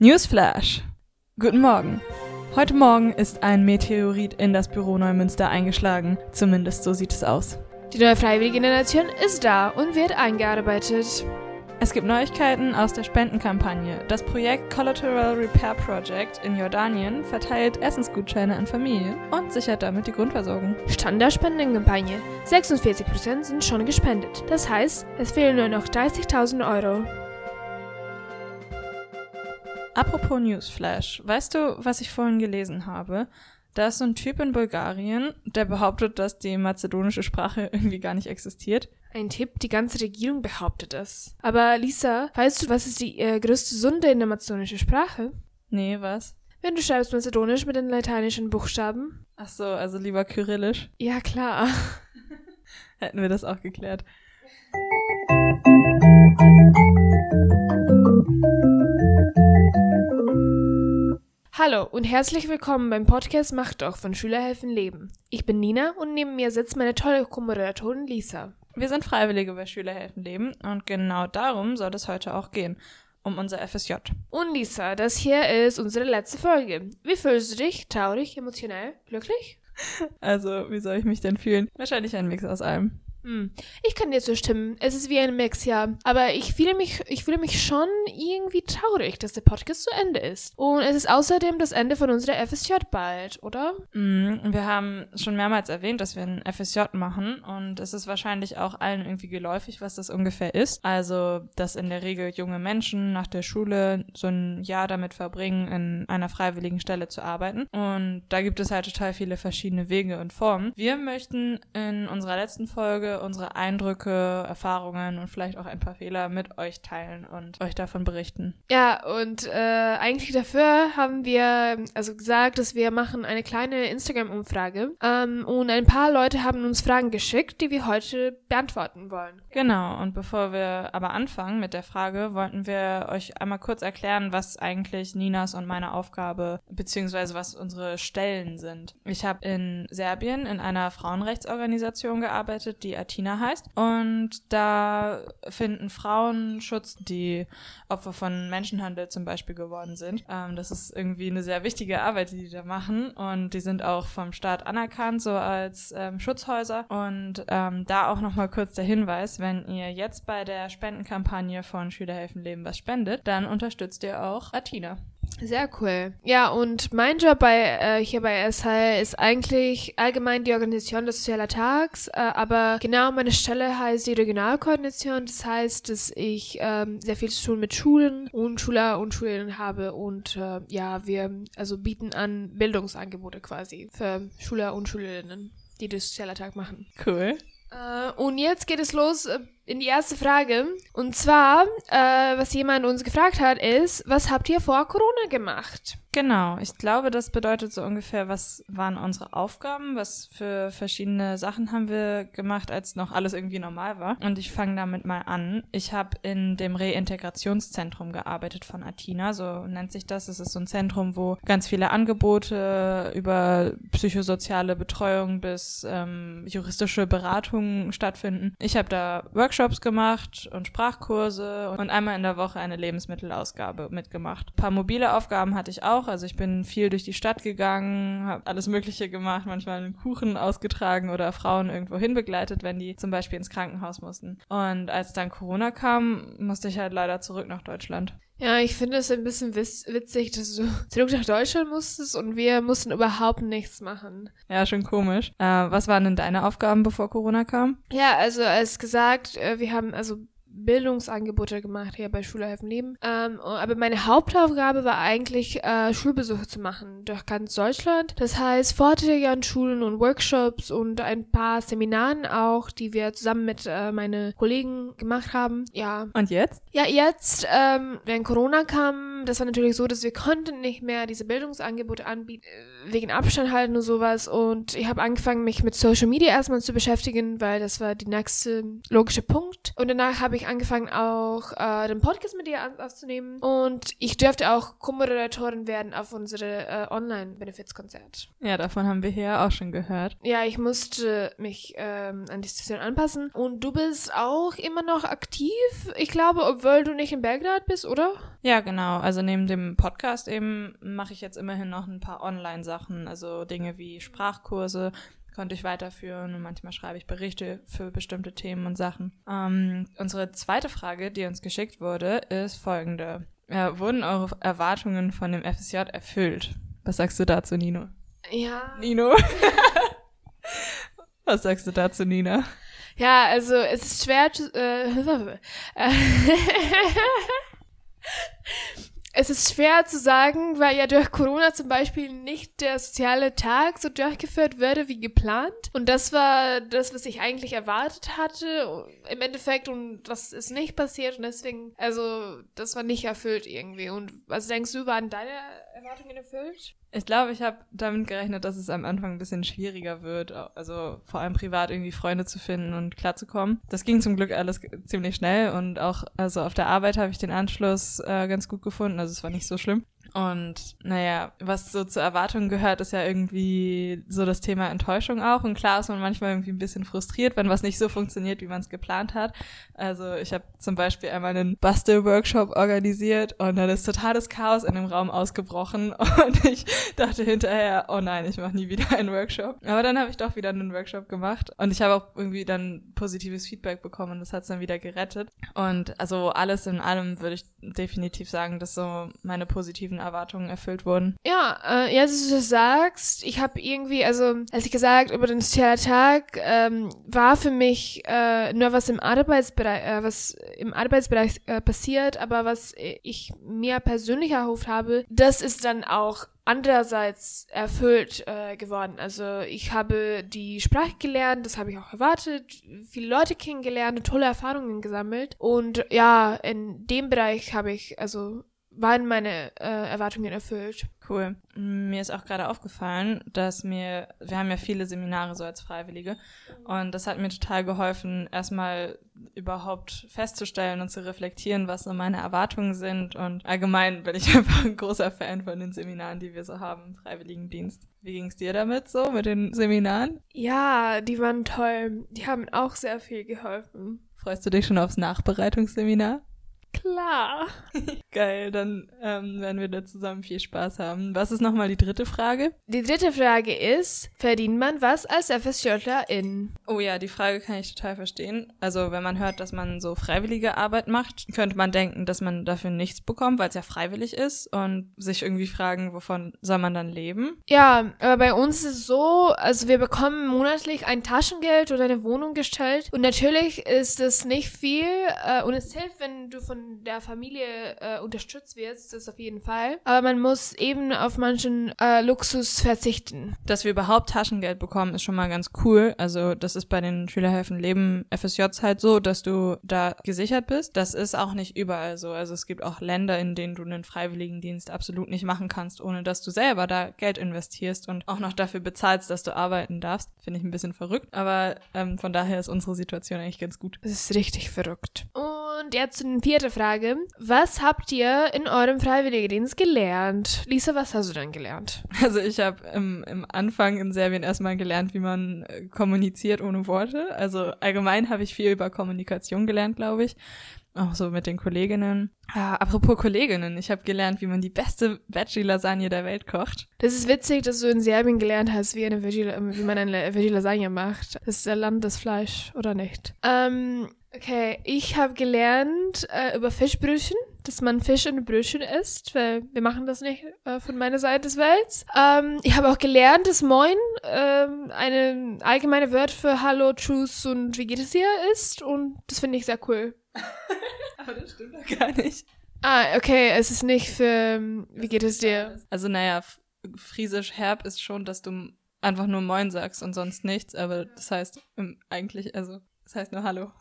Newsflash. Guten Morgen. Heute Morgen ist ein Meteorit in das Büro Neumünster eingeschlagen. Zumindest so sieht es aus. Die neue freiwillige Generation ist da und wird eingearbeitet. Es gibt Neuigkeiten aus der Spendenkampagne. Das Projekt Collateral Repair Project in Jordanien verteilt Essensgutscheine an Familien und sichert damit die Grundversorgung. Stand der Spendenkampagne. 46% sind schon gespendet. Das heißt, es fehlen nur noch 30.000 Euro. Apropos Newsflash, weißt du, was ich vorhin gelesen habe? Da ist so ein Typ in Bulgarien, der behauptet, dass die mazedonische Sprache irgendwie gar nicht existiert. Ein Tipp, die ganze Regierung behauptet es. Aber Lisa, weißt du, was ist die äh, größte Sünde in der mazedonischen Sprache? Nee, was? Wenn du schreibst Mazedonisch mit den lateinischen Buchstaben. Ach so, also lieber Kyrillisch. Ja, klar. Hätten wir das auch geklärt. Hallo und herzlich willkommen beim Podcast Macht doch von Schüler helfen Leben. Ich bin Nina und neben mir sitzt meine tolle Co-Moderatorin Lisa. Wir sind Freiwillige bei Schüler helfen Leben und genau darum soll es heute auch gehen. Um unser FSJ. Und Lisa, das hier ist unsere letzte Folge. Wie fühlst du dich? Traurig, emotionell, glücklich? Also, wie soll ich mich denn fühlen? Wahrscheinlich ein Mix aus allem. Hm. Ich kann dir zustimmen. Es ist wie ein Mix, ja. Aber ich fühle mich, ich fühle mich schon irgendwie traurig, dass der Podcast zu Ende ist. Und es ist außerdem das Ende von unserer FSJ bald, oder? Mm, wir haben schon mehrmals erwähnt, dass wir ein FSJ machen und es ist wahrscheinlich auch allen irgendwie geläufig, was das ungefähr ist. Also, dass in der Regel junge Menschen nach der Schule so ein Jahr damit verbringen, in einer freiwilligen Stelle zu arbeiten. Und da gibt es halt total viele verschiedene Wege und Formen. Wir möchten in unserer letzten Folge unsere Eindrücke, Erfahrungen und vielleicht auch ein paar Fehler mit euch teilen und euch davon berichten. Ja, und äh, eigentlich dafür haben wir also gesagt, dass wir machen eine kleine Instagram-Umfrage ähm, und ein paar Leute haben uns Fragen geschickt, die wir heute beantworten wollen. Genau, und bevor wir aber anfangen mit der Frage, wollten wir euch einmal kurz erklären, was eigentlich Ninas und meine Aufgabe beziehungsweise was unsere Stellen sind. Ich habe in Serbien in einer Frauenrechtsorganisation gearbeitet, die Atina heißt. Und da finden Frauen Schutz, die Opfer von Menschenhandel zum Beispiel geworden sind. Ähm, das ist irgendwie eine sehr wichtige Arbeit, die die da machen. Und die sind auch vom Staat anerkannt, so als ähm, Schutzhäuser. Und ähm, da auch nochmal kurz der Hinweis, wenn ihr jetzt bei der Spendenkampagne von Schülerhelfen Leben was spendet, dann unterstützt ihr auch Atina. Sehr cool. Ja, und mein Job bei äh, hier bei SHL ist eigentlich allgemein die Organisation des Sozialer Tags, äh, aber genau meine Stelle heißt die Regionalkoordination. Das heißt, dass ich ähm, sehr viel zu tun mit Schulen und Schüler und Schülerinnen habe und äh, ja, wir also bieten an Bildungsangebote quasi für Schüler und Schülerinnen, die das Sozialer Tag machen. Cool. Äh, und jetzt geht es los äh, in die erste Frage. Und zwar, äh, was jemand uns gefragt hat, ist, was habt ihr vor Corona gemacht? Genau, ich glaube, das bedeutet so ungefähr, was waren unsere Aufgaben, was für verschiedene Sachen haben wir gemacht, als noch alles irgendwie normal war. Und ich fange damit mal an. Ich habe in dem Reintegrationszentrum gearbeitet von Atina, so nennt sich das. Es ist so ein Zentrum, wo ganz viele Angebote über psychosoziale Betreuung bis ähm, juristische Beratungen stattfinden. Ich habe da Workshops gemacht und Sprachkurse und einmal in der Woche eine Lebensmittelausgabe mitgemacht. Ein paar mobile Aufgaben hatte ich auch. Also ich bin viel durch die Stadt gegangen, habe alles Mögliche gemacht, manchmal einen Kuchen ausgetragen oder Frauen irgendwo hin begleitet, wenn die zum Beispiel ins Krankenhaus mussten. Und als dann Corona kam, musste ich halt leider zurück nach Deutschland. Ja, ich finde es ein bisschen witzig, dass du zurück nach Deutschland musstest und wir mussten überhaupt nichts machen. Ja, schon komisch. Äh, was waren denn deine Aufgaben, bevor Corona kam? Ja, also als gesagt, äh, wir haben also Bildungsangebote gemacht hier bei Schule helfen Leben. Ähm, aber meine Hauptaufgabe war eigentlich, äh, Schulbesuche zu machen durch ganz Deutschland. Das heißt, Vorträge an Schulen und Workshops und ein paar Seminaren auch, die wir zusammen mit äh, meinen Kollegen gemacht haben. Ja. Und jetzt? Ja, jetzt, ähm, wenn Corona kam, das war natürlich so, dass wir konnten nicht mehr diese Bildungsangebote anbieten, äh, wegen Abstand halten und sowas. Und ich habe angefangen, mich mit Social Media erstmal zu beschäftigen, weil das war die nächste logische Punkt. Und danach habe ich angefangen, auch äh, den Podcast mit dir aufzunehmen. Und ich dürfte auch Co-Moderatorin werden auf unsere äh, Online-Benefits-Konzert. Ja, davon haben wir hier auch schon gehört. Ja, ich musste mich ähm, an die Situation anpassen. Und du bist auch immer noch aktiv, ich glaube, obwohl du nicht in Belgrad bist, oder? Ja, genau. Also neben dem Podcast eben mache ich jetzt immerhin noch ein paar Online-Sachen, also Dinge wie Sprachkurse konnte ich weiterführen und manchmal schreibe ich Berichte für bestimmte Themen und Sachen. Ähm, unsere zweite Frage, die uns geschickt wurde, ist folgende. Äh, wurden eure Erwartungen von dem FSJ erfüllt? Was sagst du dazu, Nino? Ja. Nino? Was sagst du dazu, Nina? Ja, also es ist schwer zu, äh, es ist schwer zu sagen, weil ja durch Corona zum Beispiel nicht der soziale Tag so durchgeführt würde wie geplant. Und das war das, was ich eigentlich erwartet hatte im Endeffekt und das ist nicht passiert und deswegen, also das war nicht erfüllt irgendwie. Und was denkst du, waren deine Erwartungen erfüllt? Ich glaube, ich habe damit gerechnet, dass es am Anfang ein bisschen schwieriger wird, also vor allem privat irgendwie Freunde zu finden und klarzukommen. Das ging zum Glück alles ziemlich schnell und auch also auf der Arbeit habe ich den Anschluss äh, ganz gut gefunden, also es war nicht so schlimm. Und naja, was so zur Erwartung gehört, ist ja irgendwie so das Thema Enttäuschung auch. Und klar ist man manchmal irgendwie ein bisschen frustriert, wenn was nicht so funktioniert, wie man es geplant hat. Also ich habe zum Beispiel einmal einen Bastel-Workshop organisiert und dann ist totales Chaos in dem Raum ausgebrochen. Und ich dachte hinterher, oh nein, ich mache nie wieder einen Workshop. Aber dann habe ich doch wieder einen Workshop gemacht. Und ich habe auch irgendwie dann positives Feedback bekommen und das hat es dann wieder gerettet. Und also alles in allem würde ich definitiv sagen, dass so meine positiven positiven Erwartungen erfüllt wurden. Ja, äh, jetzt, du das sagst, ich habe irgendwie, also als ich gesagt über den Sozialtag, ähm, war für mich äh, nur was im Arbeitsbereich, äh, was im Arbeitsbereich äh, passiert, aber was ich mir persönlich erhofft habe, das ist dann auch andererseits erfüllt äh, geworden. Also ich habe die Sprache gelernt, das habe ich auch erwartet, viele Leute kennengelernt und tolle Erfahrungen gesammelt. Und ja, in dem Bereich habe ich also waren meine äh, Erwartungen erfüllt. Cool. Mir ist auch gerade aufgefallen, dass mir, wir haben ja viele Seminare so als Freiwillige und das hat mir total geholfen, erstmal überhaupt festzustellen und zu reflektieren, was so meine Erwartungen sind und allgemein bin ich einfach ein großer Fan von den Seminaren, die wir so haben im Freiwilligendienst. Wie ging es dir damit so, mit den Seminaren? Ja, die waren toll. Die haben auch sehr viel geholfen. Freust du dich schon aufs Nachbereitungsseminar? Klar. Geil, dann ähm, werden wir da zusammen viel Spaß haben. Was ist nochmal die dritte Frage? Die dritte Frage ist, verdient man was als FSJlerin? Oh ja, die Frage kann ich total verstehen. Also wenn man hört, dass man so freiwillige Arbeit macht, könnte man denken, dass man dafür nichts bekommt, weil es ja freiwillig ist und sich irgendwie fragen, wovon soll man dann leben? Ja, aber bei uns ist es so, also wir bekommen monatlich ein Taschengeld oder eine Wohnung gestellt und natürlich ist es nicht viel äh, und es hilft, wenn du von von der Familie äh, unterstützt wirst, das auf jeden Fall. Aber man muss eben auf manchen äh, Luxus verzichten. Dass wir überhaupt Taschengeld bekommen, ist schon mal ganz cool. Also das ist bei den Schülerhelfen Leben FSJs halt so, dass du da gesichert bist. Das ist auch nicht überall so. Also es gibt auch Länder, in denen du einen Freiwilligendienst absolut nicht machen kannst, ohne dass du selber da Geld investierst und auch noch dafür bezahlst, dass du arbeiten darfst. Finde ich ein bisschen verrückt. Aber ähm, von daher ist unsere Situation eigentlich ganz gut. Es ist richtig verrückt. Und jetzt zu den vierten Zweite Frage. Was habt ihr in eurem Freiwilligendienst gelernt? Lisa, was hast du denn gelernt? Also ich habe im, im Anfang in Serbien erstmal gelernt, wie man äh, kommuniziert ohne Worte. Also allgemein habe ich viel über Kommunikation gelernt, glaube ich. Auch so mit den Kolleginnen. Ah, apropos Kolleginnen, ich habe gelernt, wie man die beste Veggie-Lasagne der Welt kocht. Das ist witzig, dass du in Serbien gelernt hast, wie, eine Veggie, wie man eine Veggie-Lasagne macht. Das ist der Land des Fleisch, oder nicht? Ähm, Okay, ich habe gelernt äh, über Fischbrötchen, dass man Fisch in Brötchen isst, weil wir machen das nicht äh, von meiner Seite des Welts. Ähm, ich habe auch gelernt, dass Moin ähm, eine allgemeine Wort für Hallo, Tschüss und wie geht es dir ist und das finde ich sehr cool. Aber das stimmt doch gar nicht. Ah, okay, es ist nicht für ähm, wie geht es dir? Also naja, friesisch herb ist schon, dass du einfach nur Moin sagst und sonst nichts, aber das heißt eigentlich, also das heißt nur Hallo.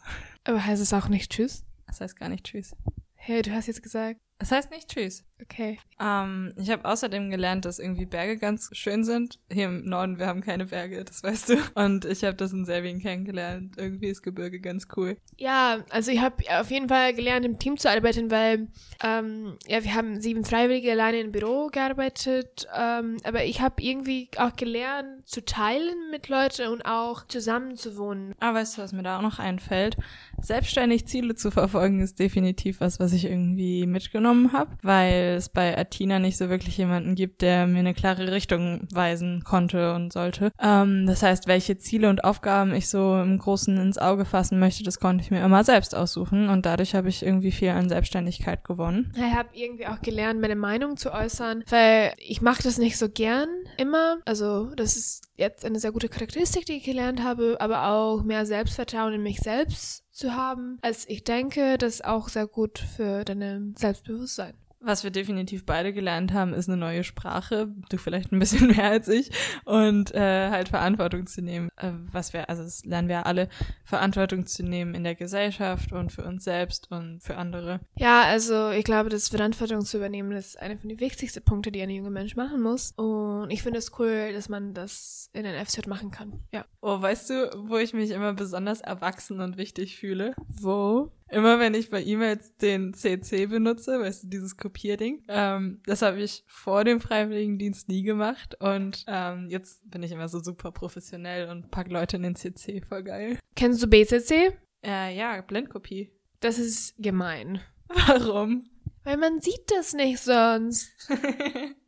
Aber heißt es auch nicht Tschüss? Das heißt gar nicht Tschüss. Hey, du hast jetzt gesagt. Das heißt nicht Tschüss. Okay. Ähm, ich habe außerdem gelernt, dass irgendwie Berge ganz schön sind. Hier im Norden, wir haben keine Berge, das weißt du. Und ich habe das in Serbien kennengelernt. Irgendwie ist Gebirge ganz cool. Ja, also ich habe auf jeden Fall gelernt, im Team zu arbeiten, weil ähm, ja, wir haben sieben Freiwillige alleine im Büro gearbeitet. Ähm, aber ich habe irgendwie auch gelernt, zu teilen mit Leuten und auch zusammen zu wohnen. Aber weißt du, was mir da auch noch einfällt? selbstständig Ziele zu verfolgen ist definitiv was, was ich irgendwie mitgenommen habe, weil es bei Athena nicht so wirklich jemanden gibt, der mir eine klare Richtung weisen konnte und sollte. Ähm, das heißt, welche Ziele und Aufgaben ich so im Großen ins Auge fassen möchte, das konnte ich mir immer selbst aussuchen und dadurch habe ich irgendwie viel an Selbstständigkeit gewonnen. Ich habe irgendwie auch gelernt, meine Meinung zu äußern, weil ich mache das nicht so gern immer. Also das ist jetzt eine sehr gute Charakteristik, die ich gelernt habe, aber auch mehr Selbstvertrauen in mich selbst zu haben, als ich denke, das ist auch sehr gut für deine Selbstbewusstsein. Was wir definitiv beide gelernt haben, ist eine neue Sprache. Du vielleicht ein bisschen mehr als ich. Und äh, halt Verantwortung zu nehmen. Äh, was wir, also das lernen wir alle, Verantwortung zu nehmen in der Gesellschaft und für uns selbst und für andere. Ja, also ich glaube, das Verantwortung zu übernehmen ist einer von den wichtigsten Punkten, die ein junger Mensch machen muss. Und ich finde es cool, dass man das in den FZ machen kann. Ja. Oh, weißt du, wo ich mich immer besonders erwachsen und wichtig fühle? Wo? Immer wenn ich bei E-Mails den CC benutze, weißt du, dieses Kopierding, ähm, das habe ich vor dem Freiwilligendienst nie gemacht und ähm, jetzt bin ich immer so super professionell und pack Leute in den CC, voll geil. Kennst du BCC? Äh, ja, Blendkopie. Das ist gemein. Warum? Weil man sieht das nicht sonst.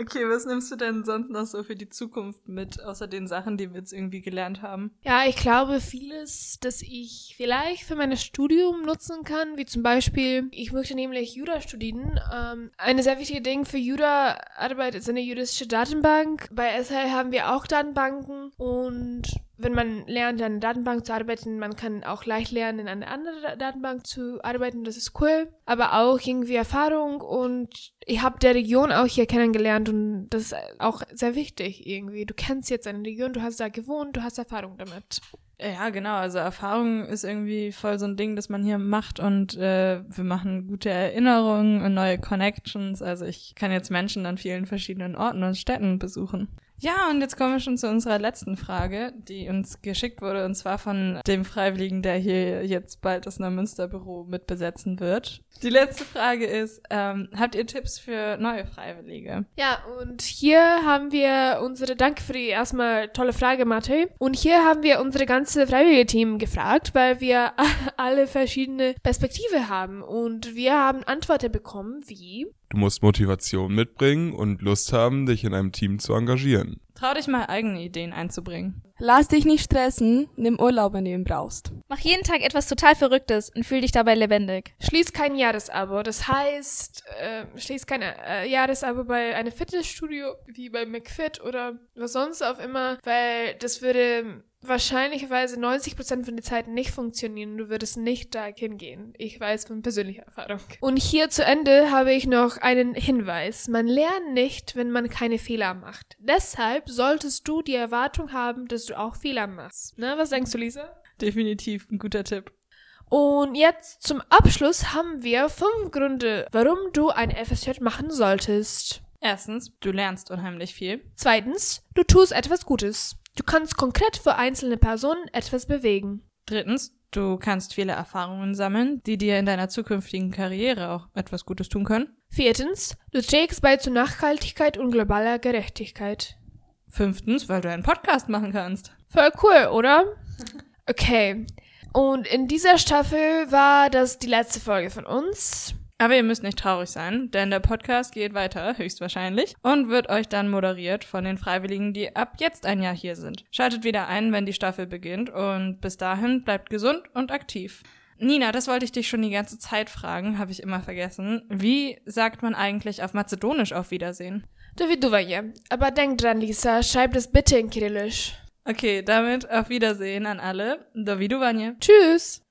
Okay, was nimmst du denn sonst noch so für die Zukunft mit, außer den Sachen, die wir jetzt irgendwie gelernt haben? Ja, ich glaube vieles, das ich vielleicht für mein Studium nutzen kann, wie zum Beispiel, ich möchte nämlich Jura studieren. Ähm, eine sehr wichtige Ding für Jura-Arbeit ist eine juristische Datenbank. Bei SL haben wir auch Datenbanken und wenn man lernt, in einer Datenbank zu arbeiten, man kann auch leicht lernen, in einer anderen Datenbank zu arbeiten. Das ist cool. Aber auch irgendwie Erfahrung und ich habe der Region auch hier kennengelernt und das ist auch sehr wichtig irgendwie. Du kennst jetzt eine Region, du hast da gewohnt, du hast Erfahrung damit. Ja, genau. Also Erfahrung ist irgendwie voll so ein Ding, das man hier macht und äh, wir machen gute Erinnerungen und neue Connections. Also ich kann jetzt Menschen an vielen verschiedenen Orten und Städten besuchen. Ja, und jetzt kommen wir schon zu unserer letzten Frage, die uns geschickt wurde, und zwar von dem Freiwilligen, der hier jetzt bald das Neumünsterbüro mitbesetzen wird. Die letzte Frage ist, ähm, habt ihr Tipps für neue Freiwillige? Ja, und hier haben wir unsere, danke für die erstmal tolle Frage, Mathe. Und hier haben wir unsere ganze freiwillige Team gefragt, weil wir alle verschiedene Perspektive haben. Und wir haben Antworten bekommen, wie Du musst Motivation mitbringen und Lust haben, dich in einem Team zu engagieren. Trau dich mal eigene Ideen einzubringen. Lass dich nicht stressen, nimm Urlaub, wenn du ihn brauchst. Mach jeden Tag etwas total Verrücktes und fühl dich dabei lebendig. Schließ kein Jahresabo. Das heißt, äh, schließ kein äh, Jahresabo bei einem Fitnessstudio wie bei McFit oder was sonst auch immer, weil das würde wahrscheinlicherweise 90% von der Zeit nicht funktionieren. Du würdest nicht da hingehen. Ich weiß von persönlicher Erfahrung. Und hier zu Ende habe ich noch einen Hinweis. Man lernt nicht, wenn man keine Fehler macht. Deshalb solltest du die Erwartung haben, dass du auch Fehler machst. Na, was denkst du, Lisa? Definitiv ein guter Tipp. Und jetzt zum Abschluss haben wir fünf Gründe, warum du ein FSJ machen solltest. Erstens, du lernst unheimlich viel. Zweitens, du tust etwas Gutes. Du kannst konkret für einzelne Personen etwas bewegen. Drittens, du kannst viele Erfahrungen sammeln, die dir in deiner zukünftigen Karriere auch etwas Gutes tun können. Viertens, du trägst bei zu Nachhaltigkeit und globaler Gerechtigkeit. Fünftens, weil du einen Podcast machen kannst. Voll cool, oder? Okay. Und in dieser Staffel war das die letzte Folge von uns. Aber ihr müsst nicht traurig sein, denn der Podcast geht weiter, höchstwahrscheinlich, und wird euch dann moderiert von den Freiwilligen, die ab jetzt ein Jahr hier sind. Schaltet wieder ein, wenn die Staffel beginnt und bis dahin bleibt gesund und aktiv. Nina, das wollte ich dich schon die ganze Zeit fragen, habe ich immer vergessen. Wie sagt man eigentlich auf Mazedonisch auf Wiedersehen? Doviduvanje. Aber denk dran, Lisa, schreib das bitte in Kyrillisch. Okay, damit auf Wiedersehen an alle. Doviduvanje. Tschüss.